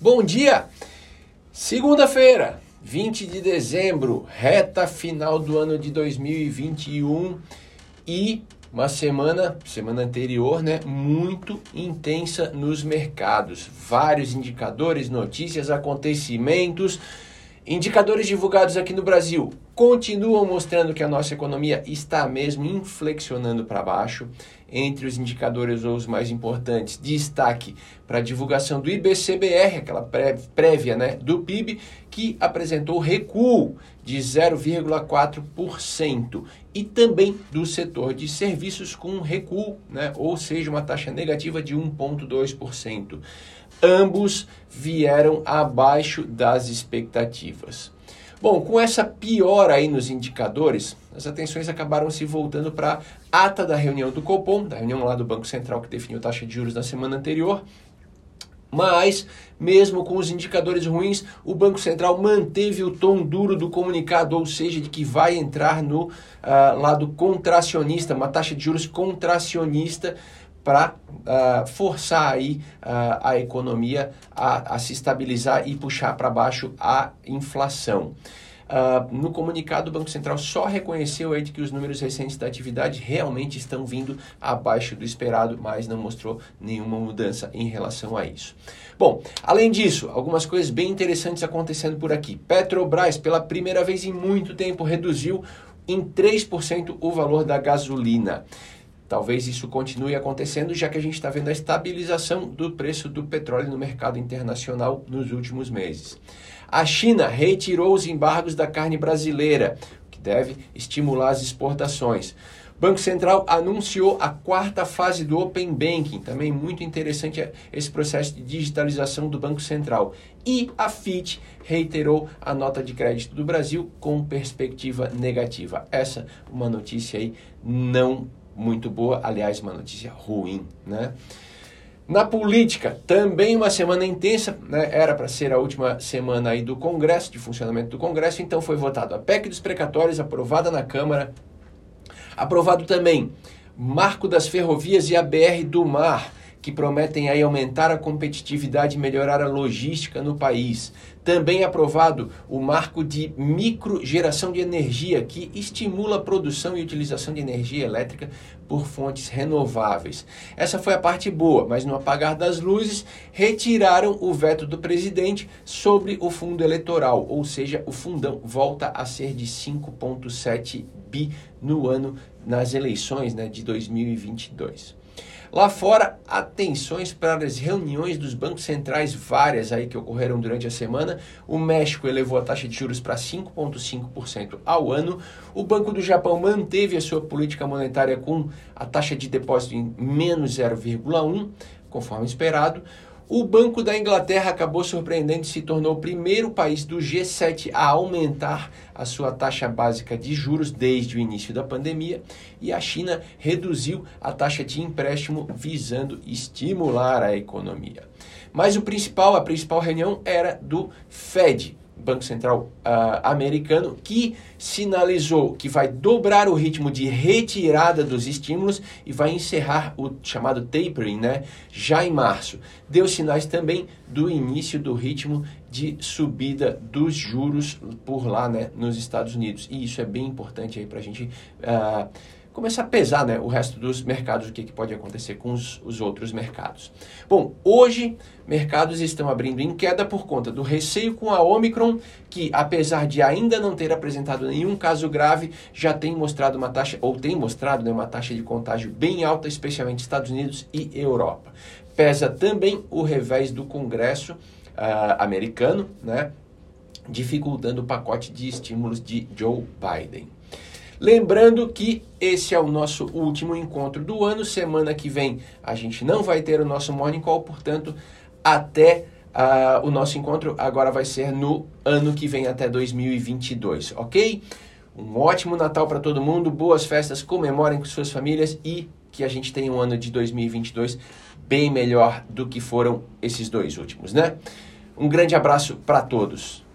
Bom dia! Segunda-feira, 20 de dezembro, reta final do ano de 2021 e uma semana, semana anterior, né, muito intensa nos mercados. Vários indicadores, notícias, acontecimentos, indicadores divulgados aqui no Brasil continuam mostrando que a nossa economia está mesmo inflexionando para baixo. Entre os indicadores ou os mais importantes, destaque para a divulgação do IBCBR, aquela prévia né, do PIB, que apresentou recuo de 0,4%, e também do setor de serviços com recuo, né, ou seja, uma taxa negativa de 1,2%. Ambos vieram abaixo das expectativas. Bom, com essa piora aí nos indicadores, as atenções acabaram se voltando para a ata da reunião do Copom, da reunião lá do Banco Central que definiu taxa de juros na semana anterior. Mas, mesmo com os indicadores ruins, o Banco Central manteve o tom duro do comunicado, ou seja, de que vai entrar no uh, lado contracionista, uma taxa de juros contracionista para uh, ah, forçar aí uh, a economia a, a, se estabilizar e puxar para baixo a inflação. Uh, no comunicado, o Banco Central só reconheceu aí que os números recentes da atividade realmente estão vindo abaixo do esperado, mas não mostrou nenhuma mudança em relação a isso. Bom, além disso, algumas coisas bem interessantes acontecendo por aqui. Petrobras, pela primeira vez em muito tempo, reduziu em 3% o valor da gasolina. Talvez isso continue acontecendo, já que a gente está vendo a estabilização do preço do petróleo no mercado internacional nos últimos meses. A China retirou os embargos da carne brasileira, o que deve estimular as exportações. Banco Central anunciou a quarta fase do Open Banking, também muito interessante esse processo de digitalização do Banco Central. E a FIT reiterou a nota de crédito do Brasil com perspectiva negativa. Essa uma notícia aí não muito boa, aliás, uma notícia ruim, né? Na política, também uma semana intensa, né? era para ser a última semana aí do Congresso, de funcionamento do Congresso, então foi votado a PEC dos precatórios, aprovada na Câmara, aprovado também Marco das Ferrovias e a BR do Mar, que prometem aí aumentar a competitividade e melhorar a logística no país. Também aprovado o marco de microgeração de energia, que estimula a produção e utilização de energia elétrica por fontes renováveis. Essa foi a parte boa, mas no apagar das luzes, retiraram o veto do presidente sobre o fundo eleitoral, ou seja, o fundão volta a ser de 5,7 bi no ano nas eleições né, de 2022. Lá fora, atenções para as reuniões dos bancos centrais várias aí que ocorreram durante a semana. O México elevou a taxa de juros para 5,5% ao ano. O Banco do Japão manteve a sua política monetária com a taxa de depósito em menos 0,1, conforme esperado. O Banco da Inglaterra acabou surpreendendo e se tornou o primeiro país do G7 a aumentar a sua taxa básica de juros desde o início da pandemia, e a China reduziu a taxa de empréstimo visando estimular a economia. Mas o principal, a principal reunião era do Fed, Banco Central uh, americano, que sinalizou que vai dobrar o ritmo de retirada dos estímulos e vai encerrar o chamado tapering né, já em março. Deu sinais também do início do ritmo de subida dos juros por lá né, nos Estados Unidos. E isso é bem importante para a gente. Uh, começar a pesar né, o resto dos mercados, o que, que pode acontecer com os, os outros mercados. Bom, hoje mercados estão abrindo em queda por conta do receio com a Omicron, que apesar de ainda não ter apresentado nenhum caso grave, já tem mostrado uma taxa, ou tem mostrado né, uma taxa de contágio bem alta, especialmente Estados Unidos e Europa. Pesa também o revés do Congresso uh, americano, né, dificultando o pacote de estímulos de Joe Biden. Lembrando que esse é o nosso último encontro do ano. Semana que vem a gente não vai ter o nosso Morning Call, portanto, até uh, o nosso encontro agora vai ser no ano que vem, até 2022, ok? Um ótimo Natal para todo mundo, boas festas, comemorem com suas famílias e que a gente tenha um ano de 2022 bem melhor do que foram esses dois últimos, né? Um grande abraço para todos.